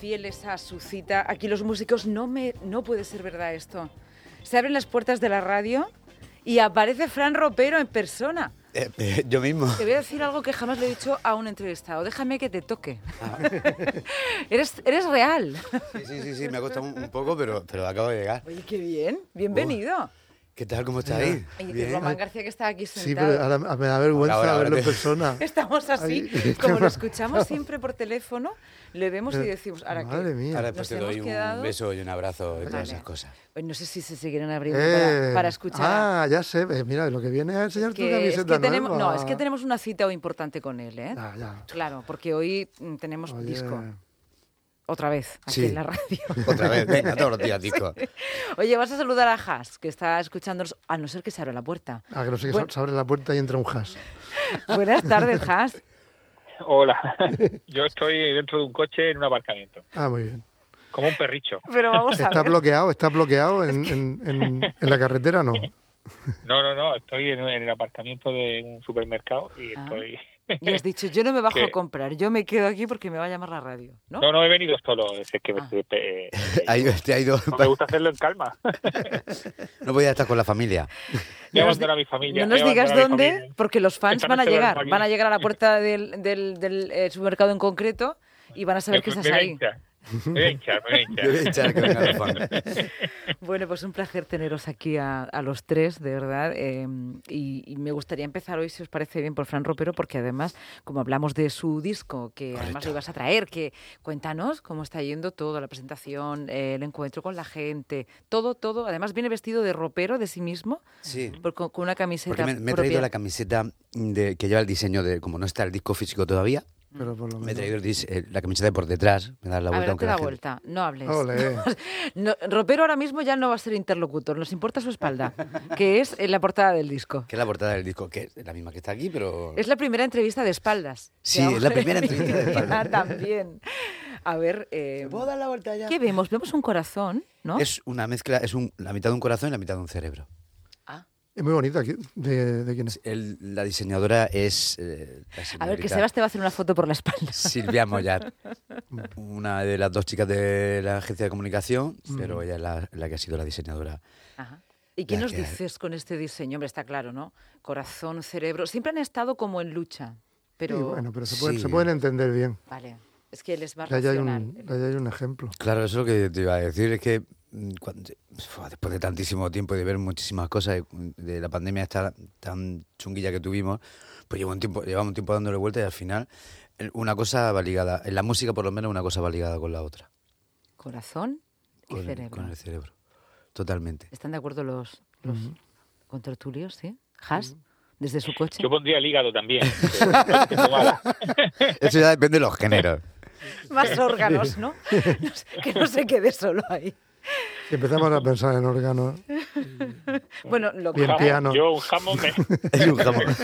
Fieles a su cita, aquí los músicos no me no puede ser verdad esto. Se abren las puertas de la radio y aparece Fran Ropero en persona. Eh, eh, yo mismo. Te voy a decir algo que jamás le he dicho a un entrevistado. Déjame que te toque. eres, eres real. Sí, sí, sí, sí, me ha costado un, un poco, pero, pero acabo de llegar. Oye, qué bien. Bienvenido. ¿Qué tal? ¿Cómo estáis? Y Bien. Román García que está aquí Sí, sentado. pero ahora me da vergüenza Ahora, ahora verlo en persona. Estamos así, Ay, como lo escuchamos siempre por teléfono, le vemos y decimos, ahora Madre que mía. Ahora después te doy un quedado- beso y un abrazo y todas esas cosas. Pues no sé si se seguirán abriendo Eh, para, para escuchar. Ah, ya sé. eh, Mira, lo que viene es enseñar tu que, es camiseta que tenemos, nueva. no, es que tenemos una cita hoy importante con él, ¿eh? Ya. Claro, porque hoy mm, tenemos Oye, disco. Otra vez, aquí Sí. en la radio. Otra vez, venga, todos los días, disco. Oye, vas a saludar a Has, que está escuchándonos, a no ser que se abra la puerta. Ah, que no sé que Bueno. se abre la puerta y entra un hash. Buenas tardes, Has. Hola, yo estoy dentro de un coche en un aparcamiento, Ah, muy bien. como un perricho. Pero vamos a ¿Está ver. bloqueado? ¿Está bloqueado en, en, en, en la carretera? No. No, no, no, estoy en, en el aparcamiento de un supermercado y Ah. estoy... Y has dicho, yo no me bajo a comprar, yo me quedo aquí porque me va a llamar la radio, ¿no? No, no he venido solo, es que me, eh, Ha ido- te ha ido- no me gusta hacerlo en calma. No podía estar con la familia. Voy a No nos a mi familia. No nos voy a digas a dónde, familia. porque los fans Están van a llegar, van a llegar a la puerta del, del, del, eh, supermercado en concreto y van a saber que estás voy a ahí. Me voy a hinchar, me voy a hinchar. Voy a echar que vengan los fans. Bueno, pues un placer teneros aquí a, a los tres, de verdad. eh, y, y me gustaría empezar hoy, si os parece bien, por Fran Ropero, porque además, como hablamos de su disco, que además Correcto. lo ibas a traer, que cuéntanos cómo está yendo todo, la presentación, eh, el encuentro con la gente, todo, todo. Además, viene vestido de ropero de sí mismo, Sí. por- con, con una camiseta Porque me, me he propia. traído la camiseta de, que lleva el diseño de, como no está el disco físico todavía, Pero por lo me he traído el dis- eh, la camiseta de por detrás, me da la a ver, vuelta. aunque la gente- vuelta, no hables. Ole. No, Ropero ahora mismo ya no va a ser interlocutor, nos importa su espalda, que es en la portada del disco. Que es la portada del disco, que es la misma que está aquí, pero... Es la primera entrevista de espaldas. Sí, es la primera entrevista de espaldas. También. A ver, eh, ¿Puedo dar la vuelta ya? ¿qué vemos? Vemos un corazón, ¿no? Es una mezcla, es un, la mitad de un corazón y la mitad de un cerebro. Es muy bonita. ¿qui- ¿De, de quién es? El- la diseñadora es... eh, la A ver, que Sebas te va a hacer una foto por la espalda. Silvia Mollar, una de las dos chicas de la agencia de comunicación, Mm. pero ella es la, la que ha sido la diseñadora. Ajá. ¿Y qué Ya nos que- dices con este diseño? Hombre, está claro, ¿no? Corazón, cerebro. Siempre han estado como en lucha, pero... Sí, bueno, pero se pueden, Sí. se pueden entender bien. Vale, es que él es más Ahí hay, racional. un, ahí hay un ejemplo. Claro, eso es lo que te iba a decir, es que mm, cuando- fua, después de tantísimo tiempo y de ver muchísimas cosas, y de la pandemia esta tan chunguilla que tuvimos, pues llevo un tiempo, llevamos un tiempo dándole vuelta y al final una cosa va ligada, en la música por lo menos una cosa va ligada con la otra, Corazón y con, cerebro. con el cerebro, totalmente. ¿Están de acuerdo los, los contertulios, sí? ¿Has? Desde su coche. Yo pondría el hígado también. Eso ya depende de los géneros. Más órganos, ¿no? Que no se quede solo ahí. Si empezamos a pensar en órganos. Bueno, lo que... Piano. Yo un jamón me... Es un jamón.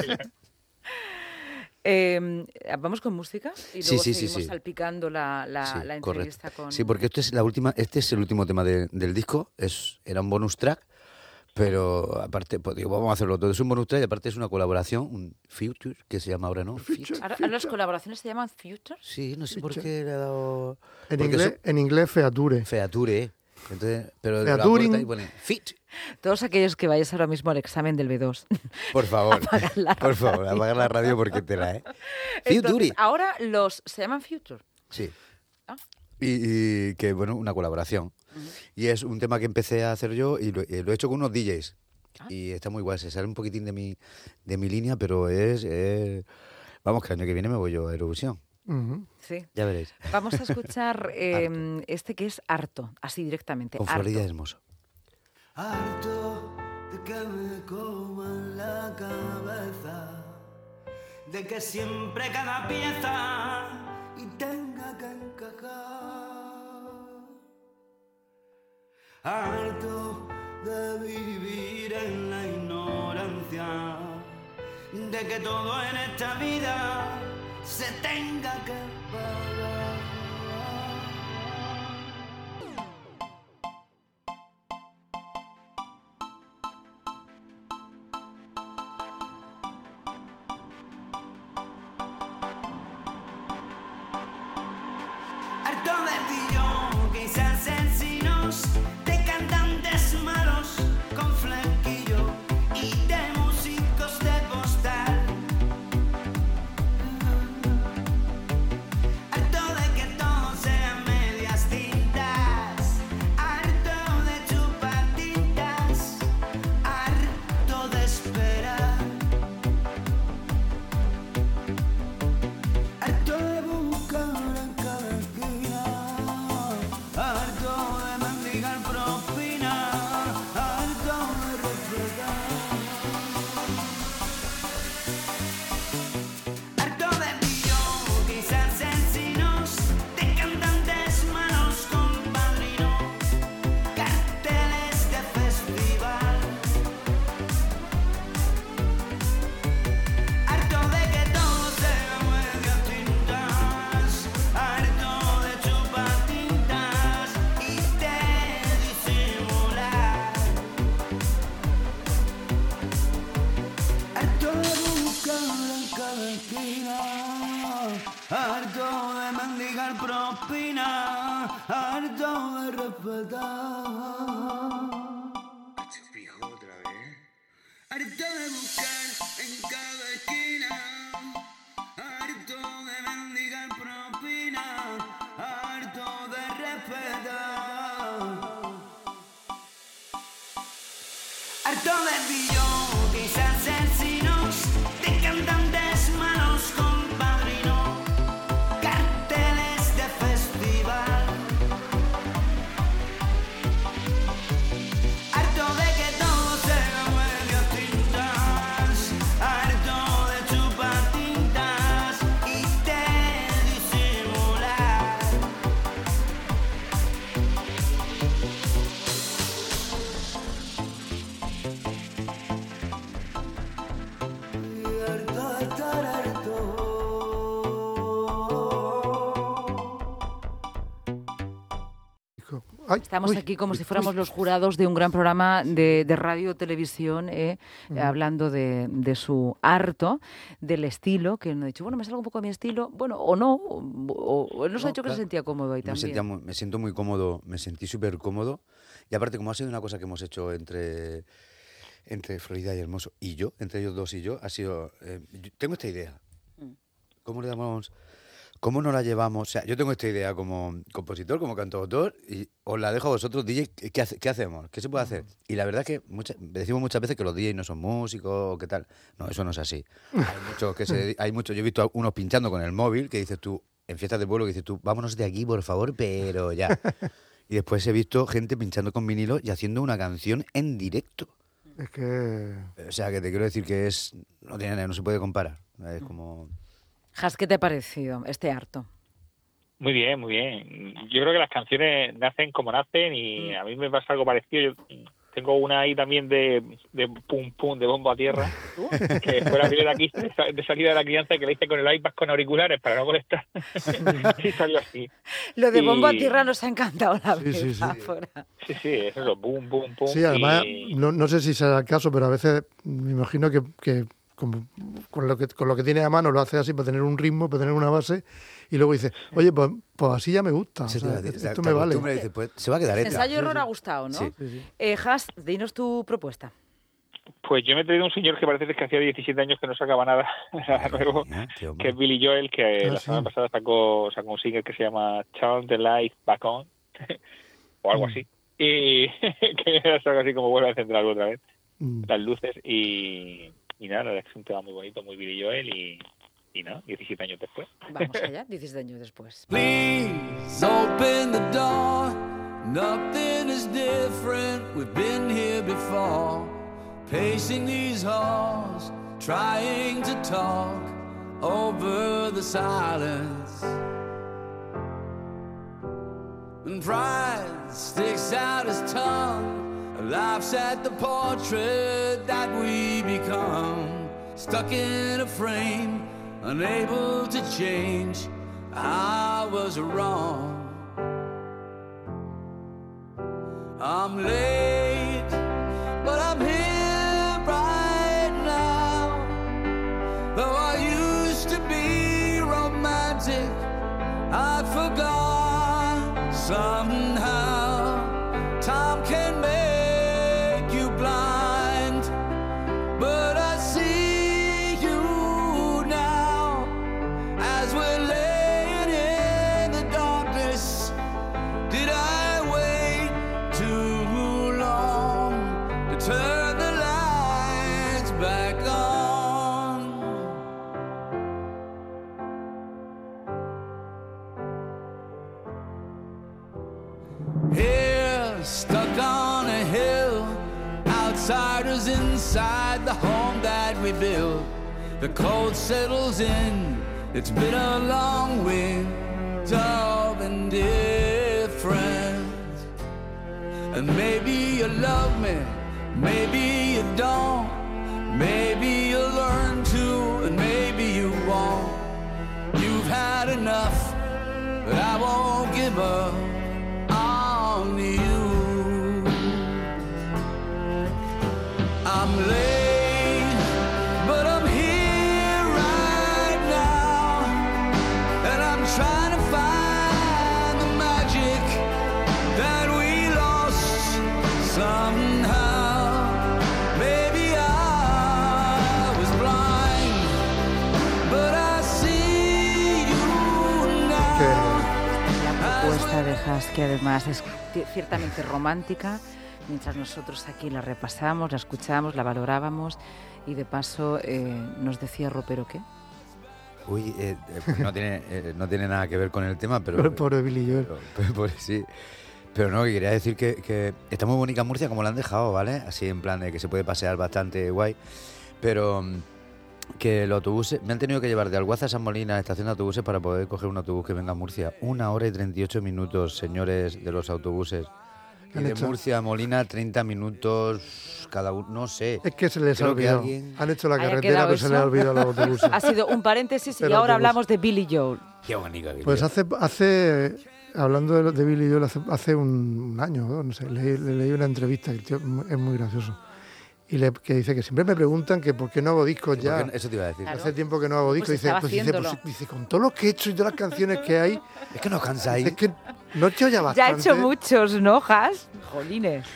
Eh, Vamos con música y Sí, luego sí, sí, seguimos sí. salpicando la, la, Sí, la correcto. entrevista con... Sí, porque esto es la última, este es el último tema de- del disco, es, era un bonus track, pero aparte, pues digo, vamos a hacerlo todo, es un bonus track y aparte es una colaboración, un feature, que se llama ahora, ¿no? Feature. Ahora, ahora las colaboraciones se llaman Future. Sí, no sé por qué le ha dado... En inglés, en inglés feature. Feature. Entonces, pero la corta y pone fit. Todos aquellos que vayáis ahora mismo al examen del B2. Por favor, Apagar la por favor, apagar la radio porque te la, ¿eh? Entonces, ahora los se llaman Future. Sí. Ah. Y, y que, bueno, una colaboración. Y es un tema que empecé a hacer yo y lo, y lo he hecho con unos DJs. Ah. Y está muy guay, se sale un poquitín de mi, de mi línea, pero es, es- Vamos, que el año que viene me voy yo a Eurovisión. Ujú. Sí. Ya veréis. Vamos a escuchar eh, este que es harto, así directamente. Con harto. Florida Hermoso. Harto de que me coman la cabeza, de que siempre cada pieza y tenga que encajar. Harto de vivir en la ignorancia, de que todo en esta vida se tenga que pagar. Harto de ti propina, harto de respetar. Harto de buscar en cada esquina, ay, Estamos uy, aquí como uy, si fuéramos uy. los jurados de un gran programa de, de radio televisión, eh, hablando de, de su harto, del estilo, que nos ha dicho, bueno, me salgo un poco a mi estilo, bueno, o no, o, o- él nos ha No, dicho que se claro. sentía cómodo ahí Me, también. sentía muy- me siento muy cómodo, me sentí súper cómodo. Y aparte, como ha sido una cosa que hemos hecho entre, entre Florida y Hermoso y yo, entre ellos dos y yo, ha sido... eh, yo tengo esta idea. Mm. ¿Cómo le damos...? ¿Cómo no la llevamos? O sea, yo tengo esta idea como compositor, como cantautor, y os la dejo a vosotros, DJ, ¿qué, hace- qué hacemos? ¿Qué se puede hacer? Y la verdad es que muchas- decimos muchas veces que los DJs no son músicos o qué tal. No, eso no es así. Hay muchos que se hay muchos, yo he visto a unos pinchando con el móvil que dices tú, en fiestas de pueblo, que dices tú, vámonos de aquí, por favor, pero ya. Y después he visto gente pinchando con vinilo y haciendo una canción en directo. Es que. O sea, que te quiero decir que es no tiene no se puede comparar. Es como Has, ¿qué te ha parecido este harto? Muy bien, muy bien. Yo creo que las canciones nacen como nacen y a mí me pasa algo parecido. Yo tengo una ahí también de, de pum pum, de bombo a tierra, que fue la primera aquí de, sa- de salida de la crianza que la hice con el iPad con auriculares para no molestar. y salió así. Lo de bombo a tierra nos ha encantado la Sí, sí, sí. Sí, sí, eso es lo boom, boom, boom. Sí, además, y- no, no sé si será el caso, pero a veces me imagino que, que como- con, lo que con lo que tiene a mano lo hace así para tener un ritmo, para tener una base, y luego dice, oye, pues, pues así ya me gusta. o se, sea, te- esto te me vale. y dices, pues, se va a quedar. Ensayo error ha gustado, ¿no? Sí. Sí, sí. Eh, Has, dinos tu propuesta. Pues yo me he traído un señor que parece que hacía 17 años que no sacaba nada, nada nuevo, que es Billy Joel, que Ah, la sí. semana pasada sacó, sacó un single que se llama Turn the Light Back On, o algo Mm. así. Y que es algo así como vuelve a encender algo otra vez, Mm. las luces. Y, y nada, la verdad es que es un tema muy bonito, muy Billy Joel y, y nada, 17 años después. Vamos allá, 17 años después. Please open the door. Nothing is different. We've been here before. Pacing these halls, trying to talk over the silence. And pride sticks out his tongue, laughs at the portrait that we become. Stuck in a frame, unable to change. I was wrong. I'm late, but I'm here right now. Though I used to be romantic, I forgot somehow. Stuck on a hill, outsiders inside the home that we built. The cold settles in, it's been a long winter of indifference. And maybe you love me, maybe you don't. Maybe you'll learn to, and maybe you won't. You've had enough, but I won't give up I'm late, but I'm here right now, and I'm trying to find the magic that we lost somehow. Maybe I was blind, but I see you now mientras nosotros aquí la repasamos, la escuchamos, la valorábamos y de paso eh, nos decía Ropero que Uy, eh, eh, pues no, tiene, eh, no tiene nada que ver con el tema, pero... Pobre Billy Joel. pero- pero- pues sí. Pero no, que quería decir que, que está muy bonita Murcia como la han dejado, ¿vale? Así en plan de que se puede pasear bastante guay. Pero mm, que los autobuses... Me han tenido que llevar de Alguaza a San Molina a la estación de autobuses para poder coger un autobús que venga a Murcia. Una hora y 38 minutos, señores de los autobuses. Y Han de hecho- Murcia a Molina, 30 minutos cada uno. No sé. Es que se les ha olvidado. alguien- Han hecho la carretera, pero se les ha olvidado los autobuses. ha sido un paréntesis y ahora autobús. hablamos de Billy Joel. Qué bonita que Pues hace, hace hablando de, de Billy Joel, hace, hace un, un año, ¿no? no sé, le, le leí una entrevista, que el tío es muy- gracioso, y le, que dice que siempre me preguntan que por qué no hago discos ¿Por ya. qué no? Eso te iba a decir. Claro. Hace tiempo que no hago discos. Pues dice, pues dice, pues, dice, con todo lo que he hecho y todas las canciones que hay, Es que nos cansáis. es que no he hecho ya Ya ha bastante. hecho muchos, ¿no, Has? Jolines.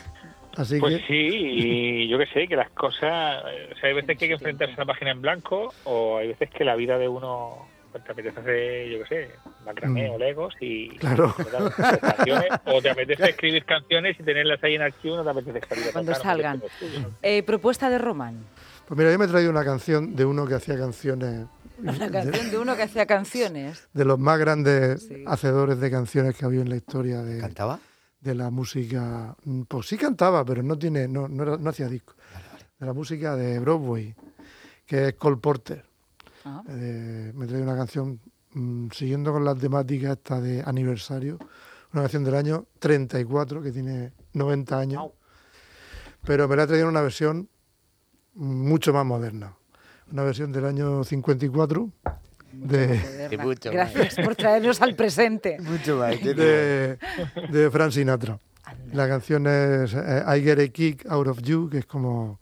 Así Pues que sí, y yo que sé, que las cosas... O sea, hay veces que hay que enfrentarse a una página en blanco o hay veces que la vida de uno pues, te apetece hacer, yo qué sé, macramé Mm. o legos y... Claro. o te apetece escribir canciones y tenerlas ahí en archivo, no te apetece salir a Cuando salgan. Eh, propuesta de Román. Pues mira, yo me he traído una canción de uno que hacía canciones. Una canción de uno que hacía canciones. De los más grandes Sí. hacedores de canciones que ha habido en la historia de, ¿Cantaba? de la música. Mm, Pues sí cantaba, pero no tiene, no, no, era- no hacía disco. De la música de Broadway, que es Cole Porter. Ah. Eh, me trae una canción mm, siguiendo con la temática esta de aniversario, una canción del año 34 que tiene 90 años, pero me la ha traído en una versión mucho más moderna, una versión del año 54 de, mucho más. Gracias por traernos al presente. Mucho más. de, de Frank Sinatra. La canción es eh, I Get a Kick Out of You, que es como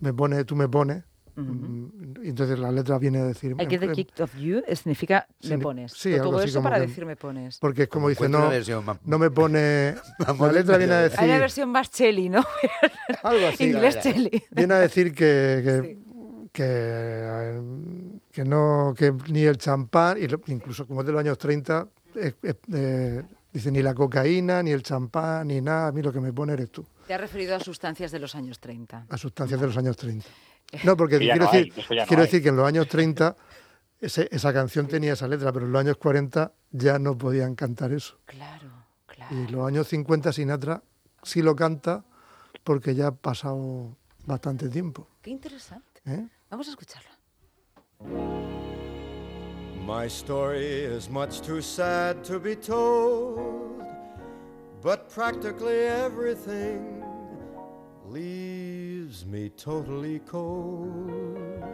me pone, tú me pones. Mm, entonces la letra viene a decir. I get the em- kick of you significa me pones. sí, Todo algo así eso para que- decir me pones. Porque es como dice, no, no me pone. La letra viene a decir. Hay una versión más chelly, ¿no? Algo así. Inglés chelly. Viene a decir que. que que, eh, que no que ni el champán y lo- incluso como es de los años 30 es- es, eh, dice ni la cocaína ni el champán ni nada a mí lo que me pone eres tú Te has referido a sustancias de los años 30. a sustancias de los años 30 no porque quiero no decir hay, no quiero hay. decir que en los años 30 ese- esa canción tenía esa letra pero en los años 40 ya no podían cantar eso Claro, claro. y en los años 50 Sinatra sí lo canta porque ya ha pasado bastante tiempo Qué interesante. ¿eh? Vamos a escucharla. My story is much too sad to be told, but practically everything leaves me totally cold.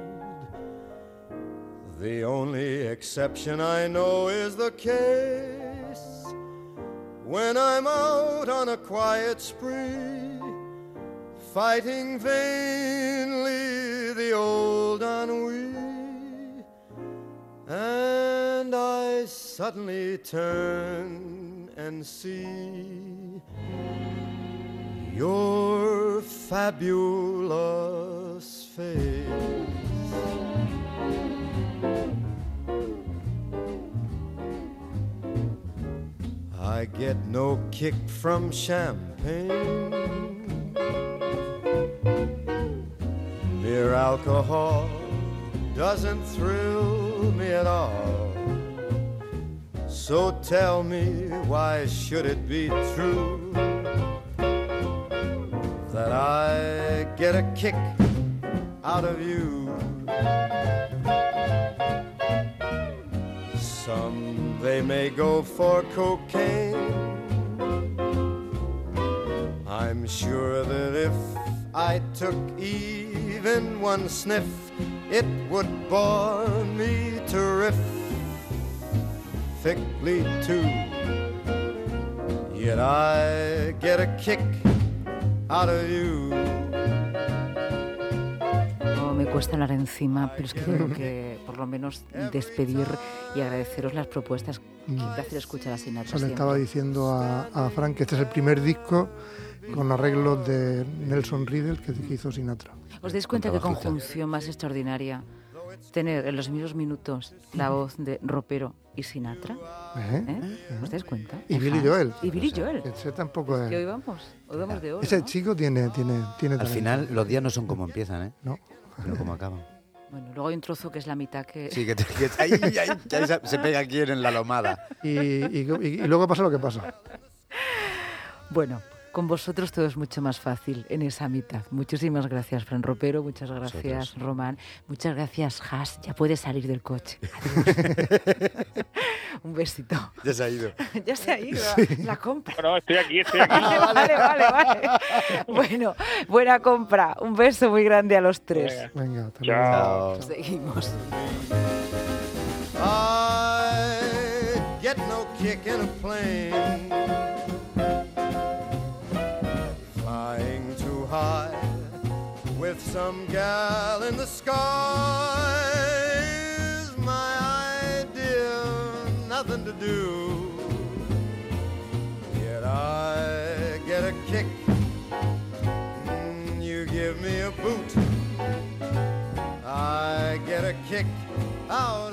The only exception I know is the case when I'm out on a quiet spree, fighting vainly the old ennui. And I suddenly turn and see your fabulous face. I get no kick from champagne. Mere alcohol doesn't thrill me at all. So tell me, why should it be true that I get a kick out of you? Some they may go for cocaine. I'm sure that if I took even one sniff, it would bore me terrifically too. Yet I get a kick out of you. No me cuesta hablar encima, pero es que tengo que por lo menos despedir y agradeceros las propuestas. Qué placer escuchar a Sinatra le estaba diciendo a, a Frank que este es el primer disco con arreglos de Nelson Riddle que, hizo Sinatra. ¿Os dais cuenta qué conjunción más extraordinaria? tener en los mismos minutos la voz de Ropero y Sinatra? ¿Eh? ¿Eh? ¿Os dais cuenta? Y Billy. Joel. Y Billy Joel. Ese tampoco es... Que hoy vamos, hoy vamos de oro. Ese ¿no? chico tiene, tiene, tiene Al talento. final, los días no son como empiezan, ¿eh? No. Sino como acaban. Bueno, luego hay un trozo que es la mitad que... Sí, que, te- que ahí, ahí- ahí se- se pega aquí en la lomada. Y, y- y- y luego pasa lo que pasa. Bueno, con vosotros todo es mucho más fácil en esa mitad. Muchísimas gracias, Fran Ropero. Muchas gracias, Vosotros. Román. Muchas gracias, Has. Ya puedes salir del coche. Adiós. Un besito. Ya se ha ido. ya se ha ido la compra. Bueno, estoy aquí, estoy aquí. Vale, vale, vale. Bueno, buena compra. Un beso muy grande a los tres. Venga. Venga, Chao. Seguimos. I get no kick in a plane. Some gal in the sky is my idea, nothing to do. Yet I get a kick, mm, you give me a boot. I get a kick out.